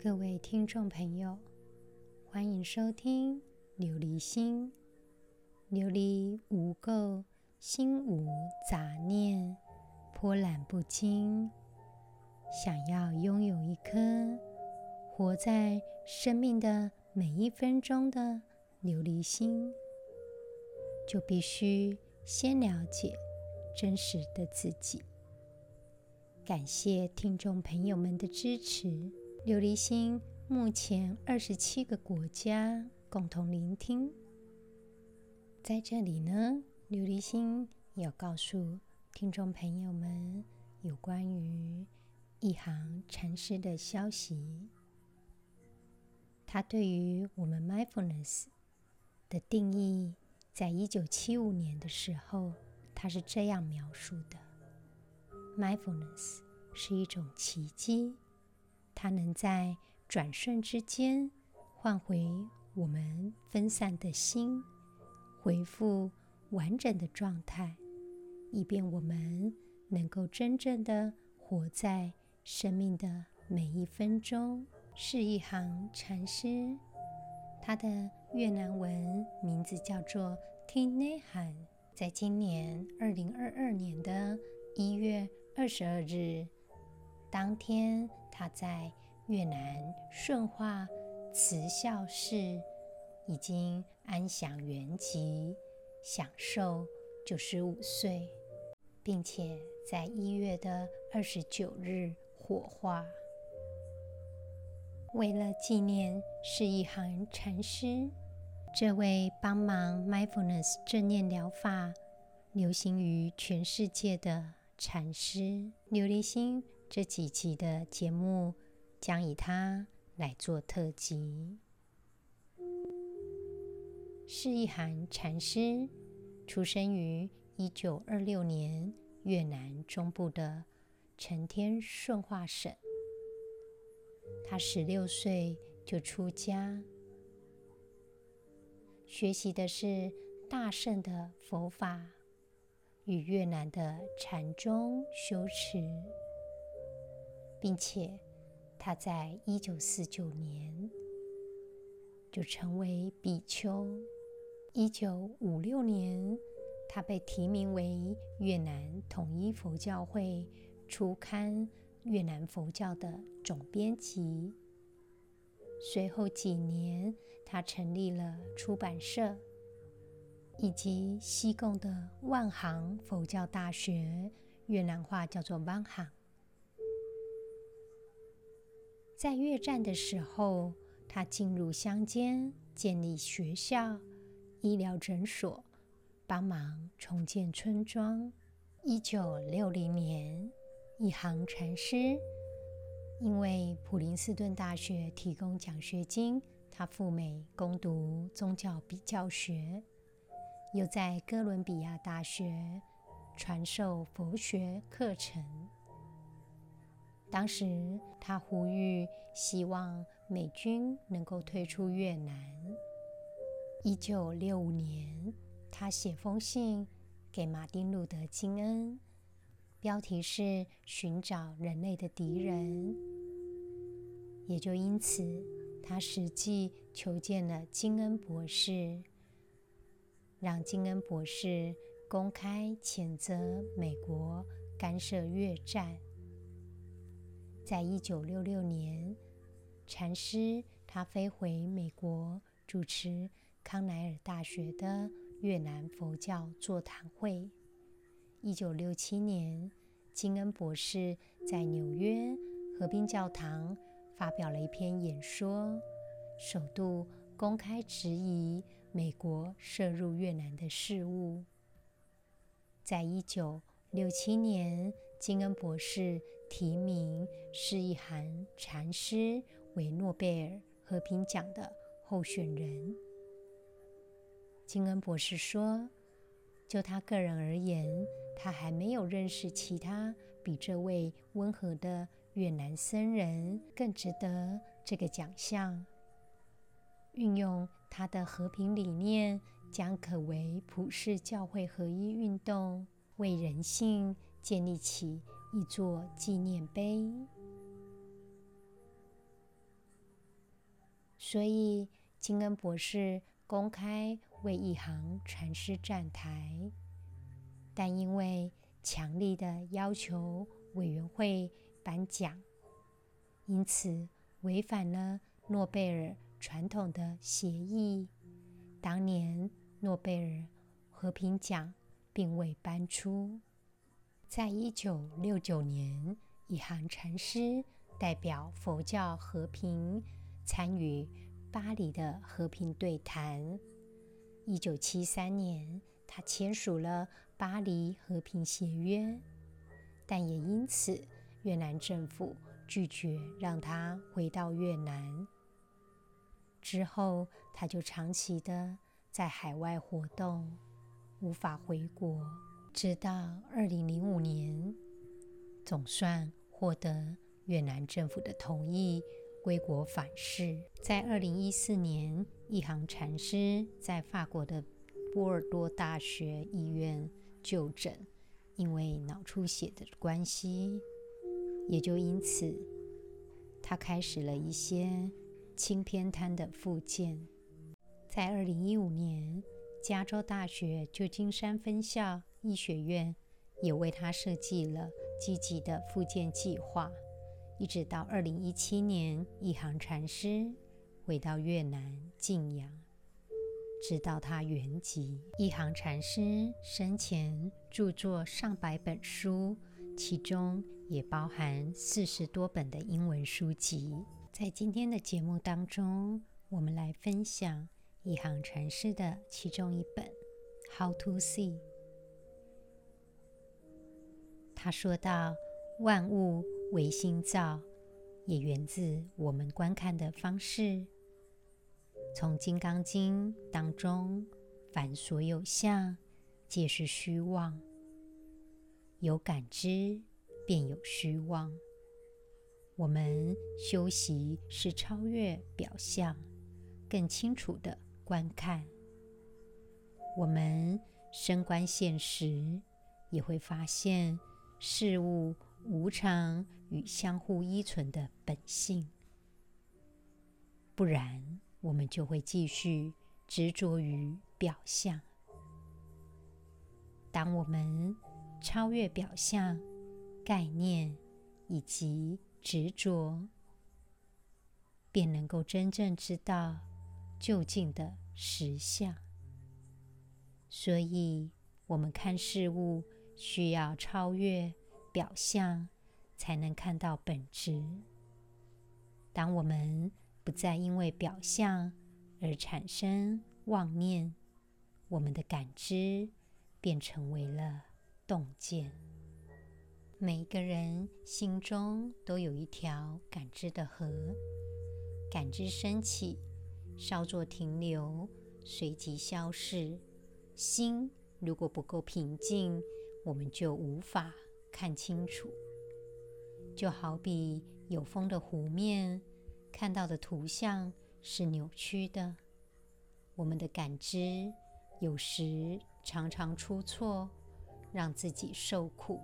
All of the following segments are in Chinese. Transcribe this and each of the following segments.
各位听众朋友，欢迎收听《琉璃心》。琉璃无垢，心无杂念，波澜不惊。想要拥有一颗活在生命的每一分钟的琉璃心，就必须先了解真实的自己。感谢听众朋友们的支持。琉璃心目前二十七个国家共同聆听，在这里呢，琉璃心要告诉听众朋友们有关于一行禅师的消息。他对于我们 mindfulness 的定义，在一九七五年的时候，他是这样描述的：mindfulness 是一种奇迹。它能在转瞬之间唤回我们分散的心，恢复完整的状态，以便我们能够真正的活在生命的每一分钟。是一行禅师，他的越南文名字叫做 Thich Nhat Hanh，在今年二零二二年的一月二十二日当天。他在越南顺化慈孝寺已经安享圆寂，享寿九十五岁，并且在一月的二十九日火化。为了纪念释一行禅师，这位帮忙 Mindfulness 正念疗法流行于全世界的禅师，琉璃心。这几集的节目将以他来做特辑。释一行禅师出生于一九二六年越南中部的承天顺化省。他十六岁就出家，学习的是大乘的佛法与越南的禅宗修持。并且，他在一九四九年就成为比丘。一九五六年，他被提名为越南统一佛教会初刊《越南佛教》的总编辑。随后几年，他成立了出版社，以及西贡的万行佛教大学，越南话叫做万行。在越战的时候，他进入乡间建立学校、医疗诊所，帮忙重建村庄。一九六零年，一行禅师因为普林斯顿大学提供奖学金，他赴美攻读宗教比较学，又在哥伦比亚大学传授佛学课程。当时，他呼吁希望美军能够退出越南。一九六五年，他写封信给马丁·路德·金恩，标题是《寻找人类的敌人》。也就因此，他实际求见了金恩博士，让金恩博士公开谴责美国干涉越战。在一九六六年，禅师他飞回美国主持康奈尔大学的越南佛教座谈会。一九六七年，金恩博士在纽约和平教堂发表了一篇演说，首度公开质疑美国涉入越南的事务。在一九六七年，金恩博士提名释一行禅师为诺贝尔和平奖的候选人。金恩博士说：“就他个人而言，他还没有认识其他比这位温和的越南僧人更值得这个奖项。运用他的和平理念，将可为普世教会合一运动。”为人性建立起一座纪念碑。所以金恩博士公开为一行禅师站台，但因为强力的要求委员会颁奖，因此违反了诺贝尔传统的协议。当年诺贝尔和平奖并未颁出。在一九六九年，一行禅师代表佛教和平。参与巴黎的和平对谈。一九七三年，他签署了《巴黎和平协约》，但也因此，越南政府拒绝让他回到越南。之后，他就长期的在海外活动，无法回国。直到二零零五年，总算获得越南政府的同意。归国返世，在二零一四年，一行禅师在法国的波尔多大学医院就诊，因为脑出血的关系，也就因此，他开始了一些轻偏瘫的复健。在二零一五年，加州大学旧金山分校医学院也为他设计了积极的复健计划。一直到二零一七年，一行禅师回到越南静养，直到他圆寂。一行禅师生前著作上百本书，其中也包含四十多本的英文书籍。在今天的节目当中，我们来分享一行禅师的其中一本《How to See》。他说道：“万物。”唯心造，也源自我们观看的方式。从《金刚经》当中，凡所有相，皆是虚妄。有感知，便有虚妄。我们修习是超越表象，更清楚地观看。我们深观现实，也会发现事物无常与相互依存的本性，不然我们就会继续执着于表象。当我们超越表象、概念以及执着，便能够真正知道究竟的实相。所以，我们看事物需要超越表象。才能看到本质。当我们不再因为表象而产生妄念，我们的感知便成为了洞见。每个人心中都有一条感知的河，感知升起，稍作停留，随即消逝。心如果不够平静，我们就无法看清楚。就好比有风的湖面，看到的图像是扭曲的。我们的感知有时常常出错，让自己受苦，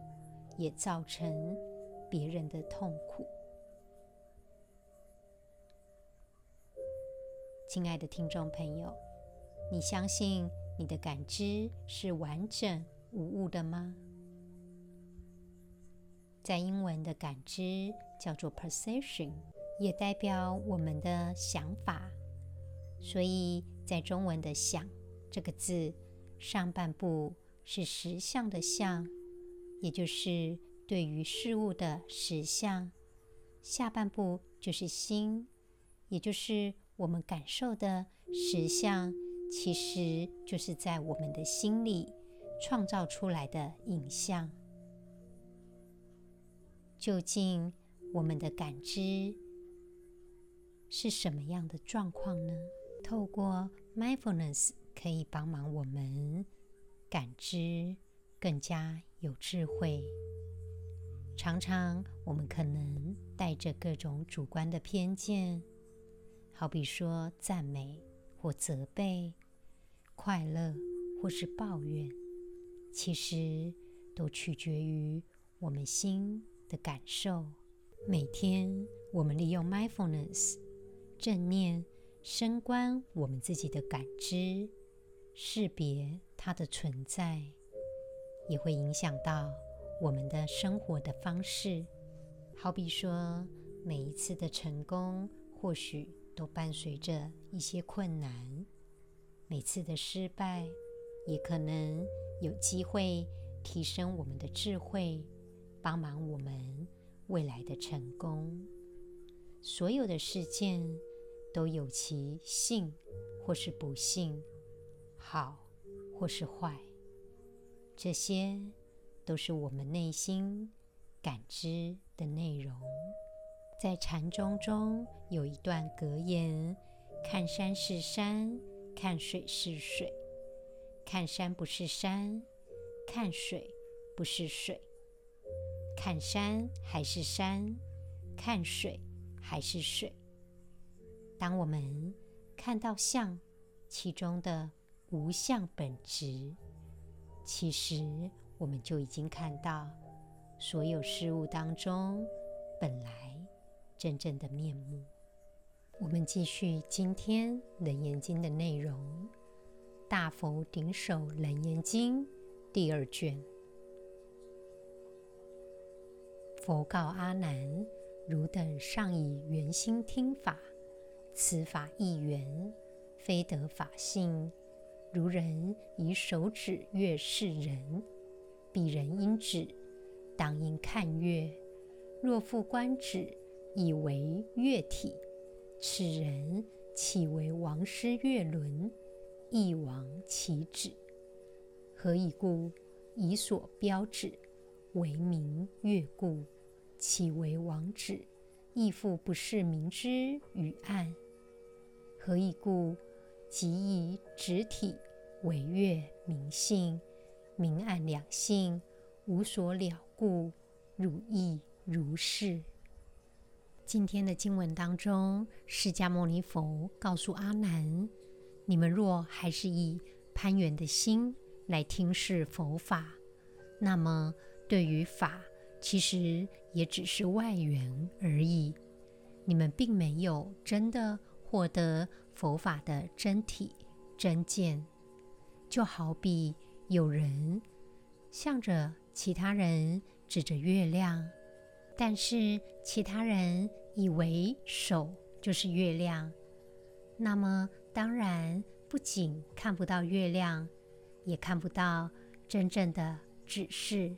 也造成别人的痛苦。亲爱的听众朋友，你相信你的感知是完整无误的吗？在英文的感知叫做 perception，也代表我们的想法。所以在中文的“想”这个字，上半部是实相的“相”，也就是对于事物的实相；下半部就是“心”，也就是我们感受的实相，其实就是在我们的心里创造出来的影像。究竟我们的感知是什么样的状况呢？透过 mindfulness 可以帮忙我们感知更加有智慧。常常我们可能带着各种主观的偏见，好比说赞美或责备、快乐或是抱怨，其实都取决于我们心的感受。每天，我们利用 mindfulness 正念深观我们自己的感知，识别它的存在，也会影响到我们的生活的方式。好比说，每一次的成功，或许都伴随着一些困难；每次的失败，也可能有机会提升我们的智慧，帮忙我们未来的成功。所有的事件都有其幸或是不幸，好或是坏，这些都是我们内心感知的内容。在禅宗中有一段格言：“看山是山，看水是水；看山不是山，看水不是水；看山还是山，看水。”还是水。当我们看到相其中的无相本质，其实我们就已经看到所有事物当中本来真正的面目。我们继续今天《楞严经》的内容，《大佛顶首楞严经》第二卷。佛告阿难。汝等尚以圆心听法，此法亦圆，非得法性。如人以手指月视人，彼人因指，当应看月。若复观指，以为月体，此人岂为王师月轮？亦王其指。何以故？以所标指为明月故。岂为王指？亦复不是明之与暗。何以故？即以直体为月明性，明暗两性无所了故，汝意如是。今天的经文当中，释迦牟尼佛告诉阿难：你们若还是以攀缘的心来听闻佛法，那么对于法，其实也只是外缘而已，你们并没有真的获得佛法的真体真见。就好比有人向着其他人指着月亮，但是其他人以为手就是月亮，那么当然不仅看不到月亮，也看不到真正的指示。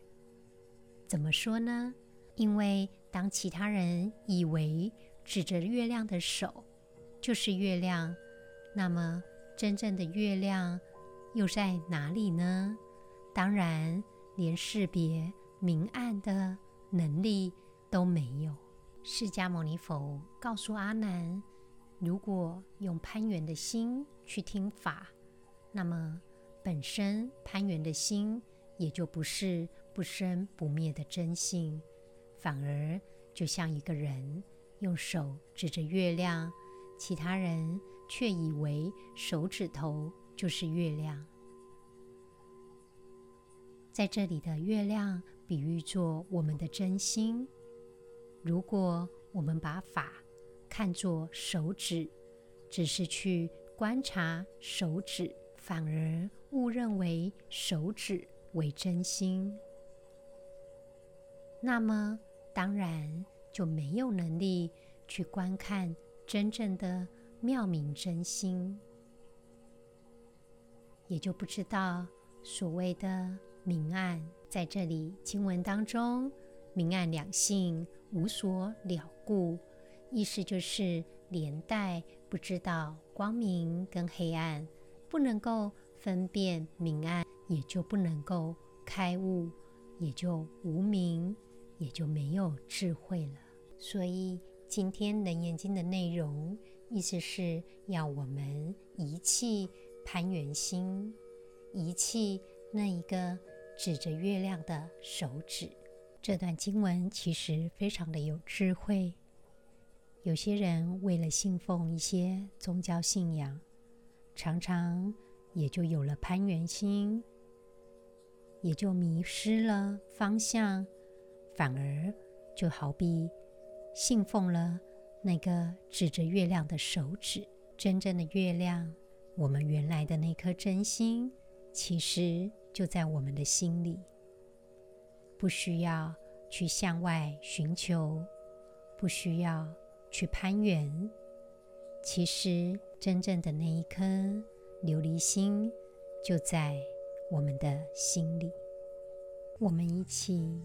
怎么说呢？因为当其他人以为指着月亮的手就是月亮，那么真正的月亮又在哪里呢？当然，连识别明暗的能力都没有。释迦牟尼佛告诉阿难：如果用攀缘的心去听法，那么本身攀缘的心也就不是。不生不灭的真性，反而就像一个人用手指着月亮，其他人却以为手指头就是月亮。在这里的月亮比喻作我们的真心。如果我们把法看作手指，只是去观察手指，反而误认为手指为真心。那么，当然就没有能力去观看真正的妙明真心，也就不知道所谓的明暗。在这里经文当中，明暗两性无所了故，意思就是连带不知道光明跟黑暗，不能够分辨明暗，也就不能够开悟，也就无明。也就没有智慧了。所以今天《楞严经》的内容，意思是要我们遗弃攀缘心，遗弃那一个指着月亮的手指。这段经文其实非常的有智慧。有些人为了信奉一些宗教信仰，常常也就有了攀缘心，也就迷失了方向。反而就好比信奉了那个指着月亮的手指，真正的月亮，我们原来的那颗真心，其实就在我们的心里，不需要去向外寻求，不需要去攀援。其实，真正的那一颗琉璃心，就在我们的心里。我们一起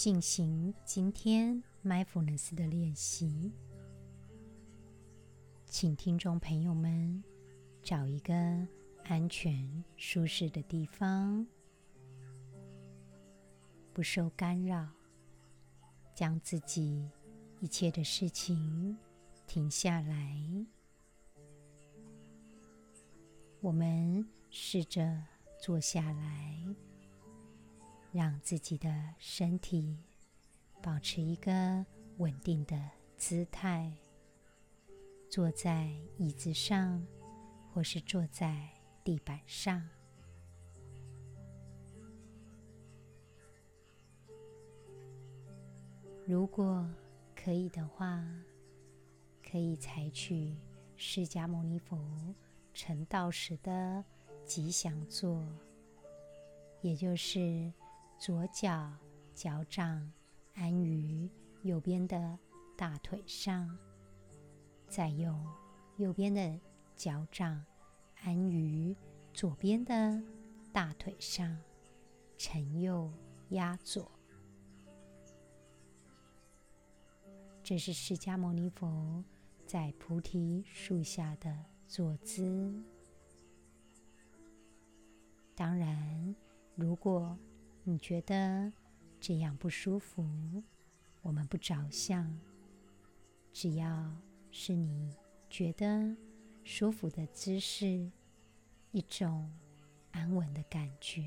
进行今天 mindfulness 的练习。请听众朋友们找一个安全、舒适的地方，不受干扰，将自己一切的事情停下来。我们试着坐下来，让自己的身体保持一个稳定的姿态。坐在椅子上，或是坐在地板上。如果可以的话，可以采取释迦牟尼佛成道时的吉祥坐，也就是左脚脚掌安于右边的大腿上。再用右边的脚掌安于左边的大腿上，承右压左。这是释迦牟尼佛在菩提树下的坐姿。当然，如果你觉得这样不舒服，我们不着相，只要。是你觉得舒服的姿势，一种安稳的感觉。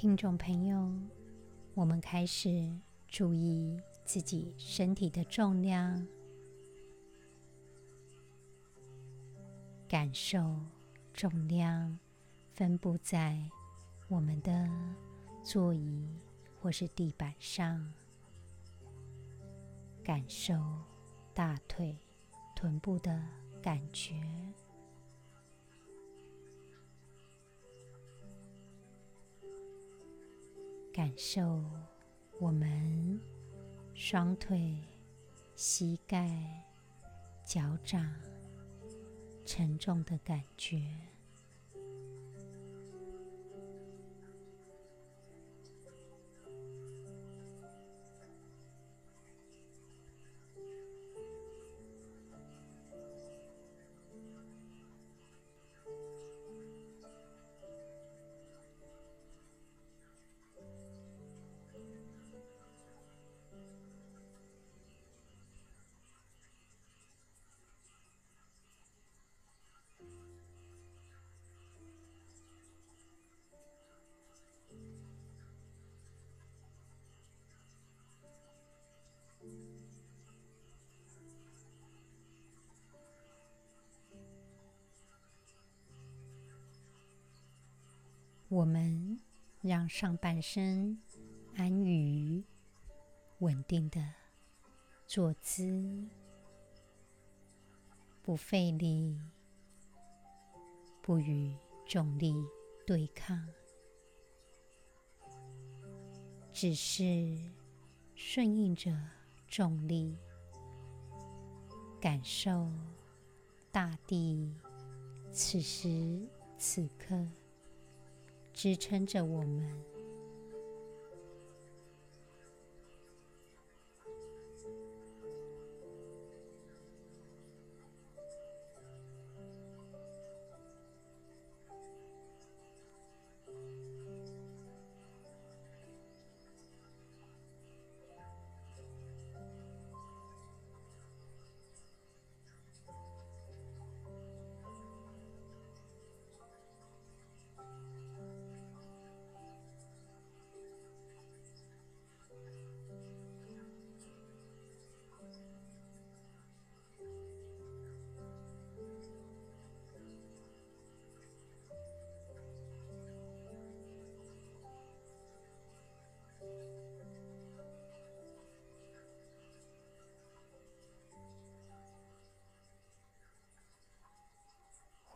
听众朋友，我们开始注意自己身体的重量，感受重量分布在我们的座椅或是地板上，感受大腿、臀部的感觉。感受我们双腿、膝盖、脚掌沉重的感觉。我们让上半身安于稳定的坐姿，不费力，不与重力对抗，只是顺应着重力，感受大地此时此刻。支撑着我们，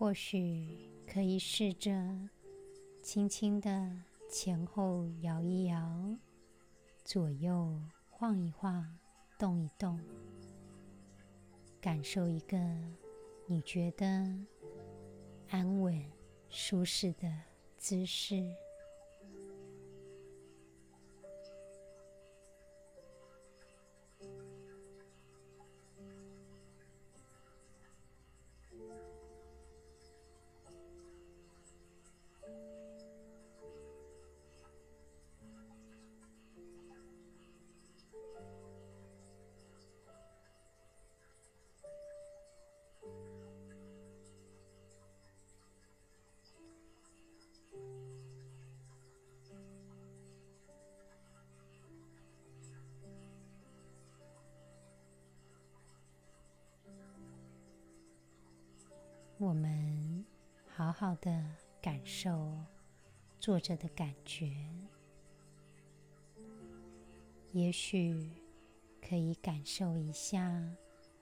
或许可以试着轻轻的前后摇一摇，左右晃一晃，动一动，感受一个你觉得安稳、舒适的姿势。我们好好的感受坐着的感觉，也许可以感受一下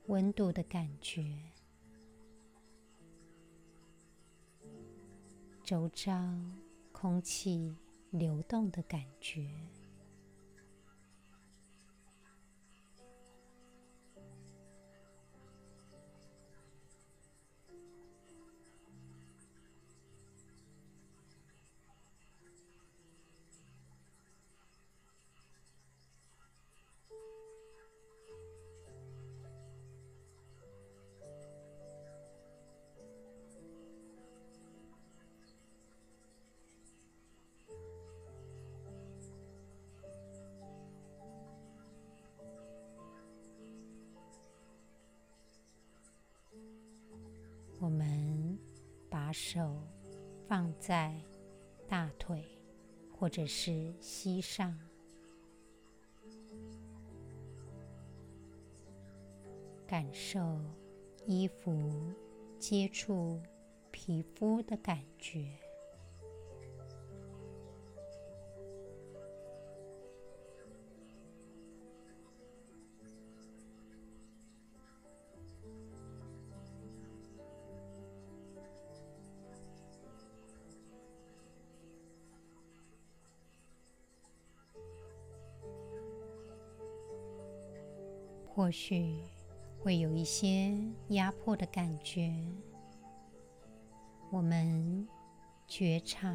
温度的感觉，周遭空气流动的感觉。把手放在大腿或者是膝上，感受衣服接触皮肤的感觉。或许会有一些压迫的感觉，我们觉察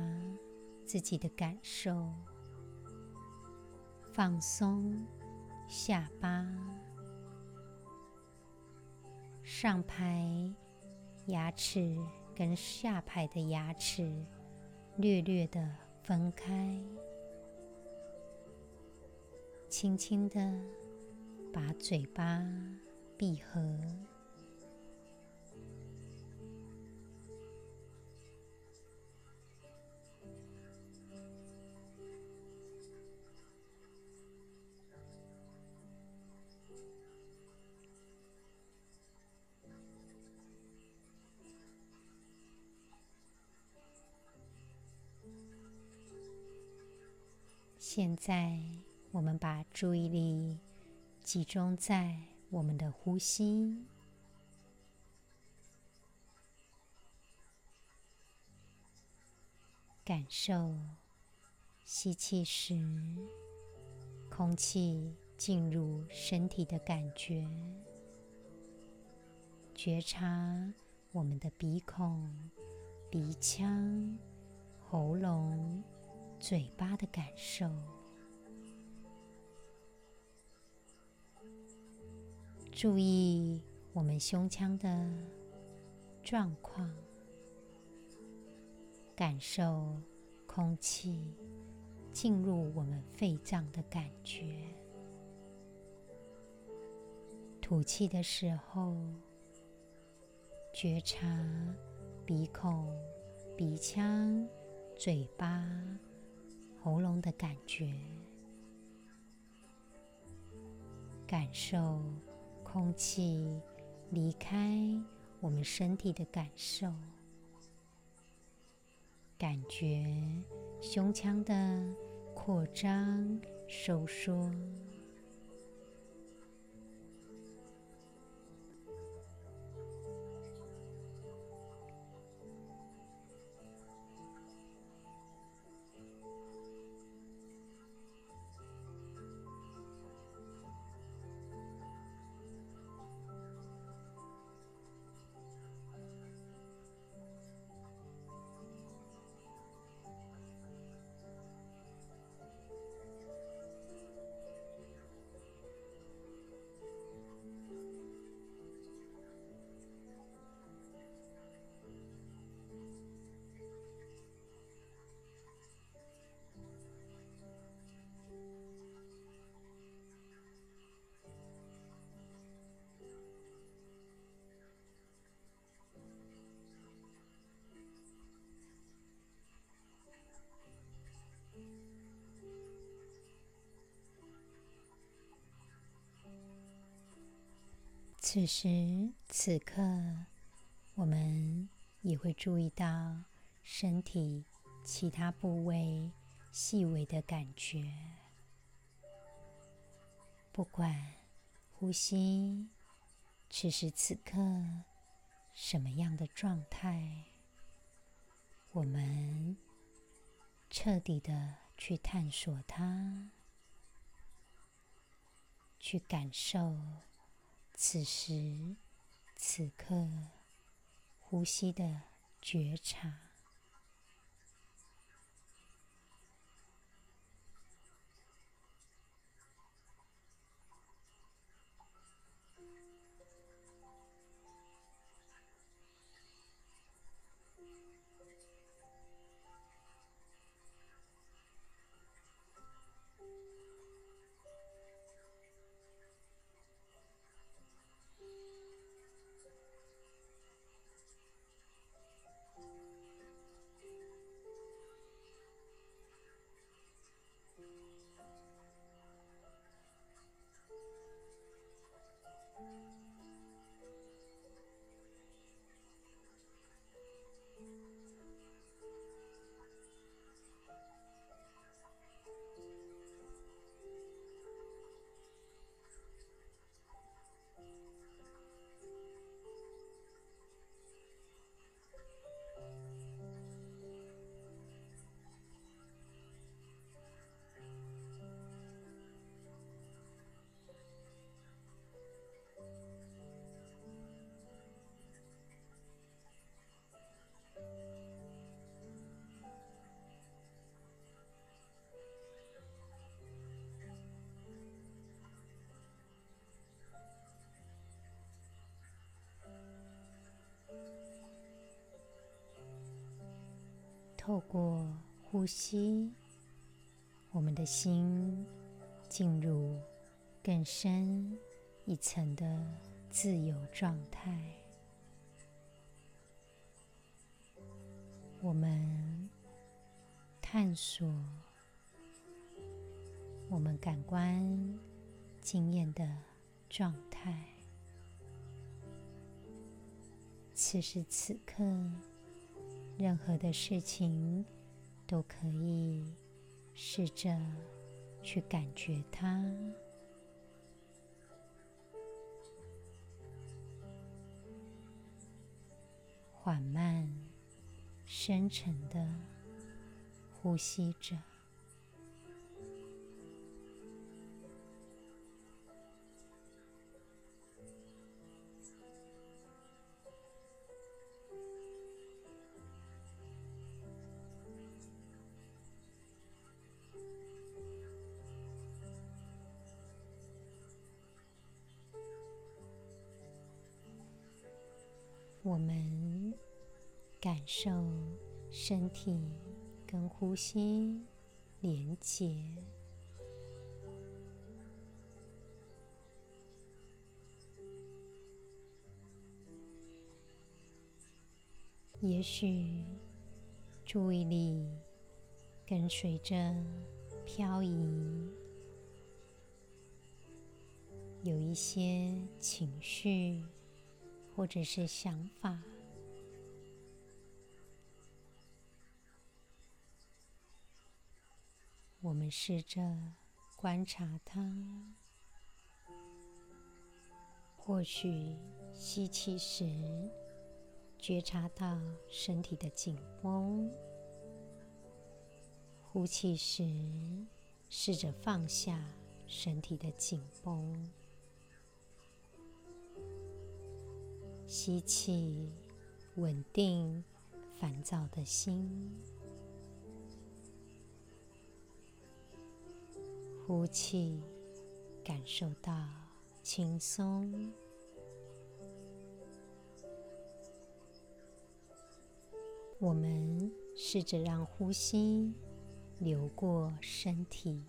自己的感受，放松下巴，上排牙齿跟下排的牙齿略略的分开，轻轻的。把嘴巴闭合。现在，我们把注意力。集中在我们的呼吸，感受吸气时空气进入身体的感觉，觉察我们的鼻孔、鼻腔、喉咙、嘴巴的感受。注意我们胸腔的状况，感受空气进入我们肺脏的感觉。吐气的时候，觉察鼻孔、鼻腔、嘴巴、喉咙的感觉，感受。空气离开我们身体的感受，感觉胸腔的扩张、收缩。此时此刻，我们也会注意到身体其他部位细微的感觉。不管呼吸此时此刻什么样的状态，我们彻底的去探索它。去感受此时此刻呼吸的觉察。透过呼吸，我们的心进入更深一层的自由状态。我们探索我们感官经验的状态。此时此刻。任何的事情都可以试着去感觉它，缓慢、深沉的呼吸着。受身体跟呼吸连结，也许注意力跟随着漂移，有一些情绪。或者是想法，我们试着观察它。或许吸气时，觉察到身体的紧绷；呼气时，试着放下身体的紧绷。吸气，稳定烦躁的心；呼气，感受到轻松。我们试着让呼吸流过身体。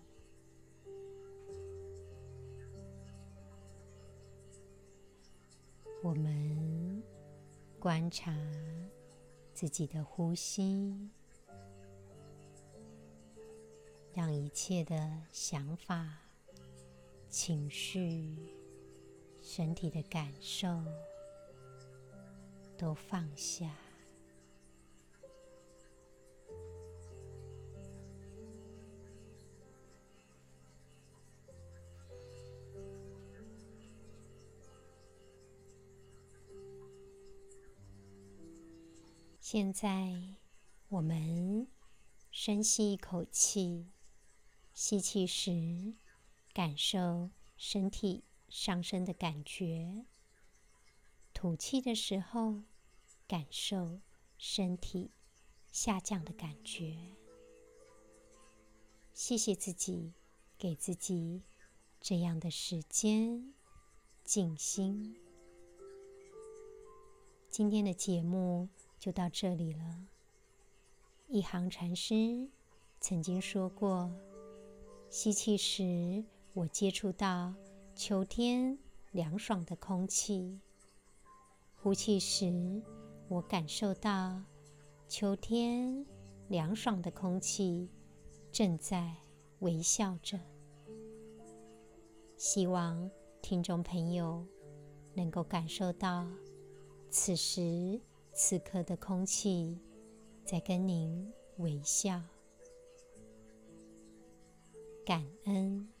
我们观察自己的呼吸，让一切的想法、情绪、身体的感受都放下。现在，我们深吸一口气，吸气时感受身体上升的感觉；吐气的时候，感受身体下降的感觉。谢谢自己，给自己这样的时间静心。今天的节目。就到这里了。一行禅师曾经说过：“吸气时，我接触到秋天凉爽的空气；呼气时，我感受到秋天凉爽的空气正在微笑着。”希望听众朋友能够感受到此时。此刻的空气在跟您微笑，感恩。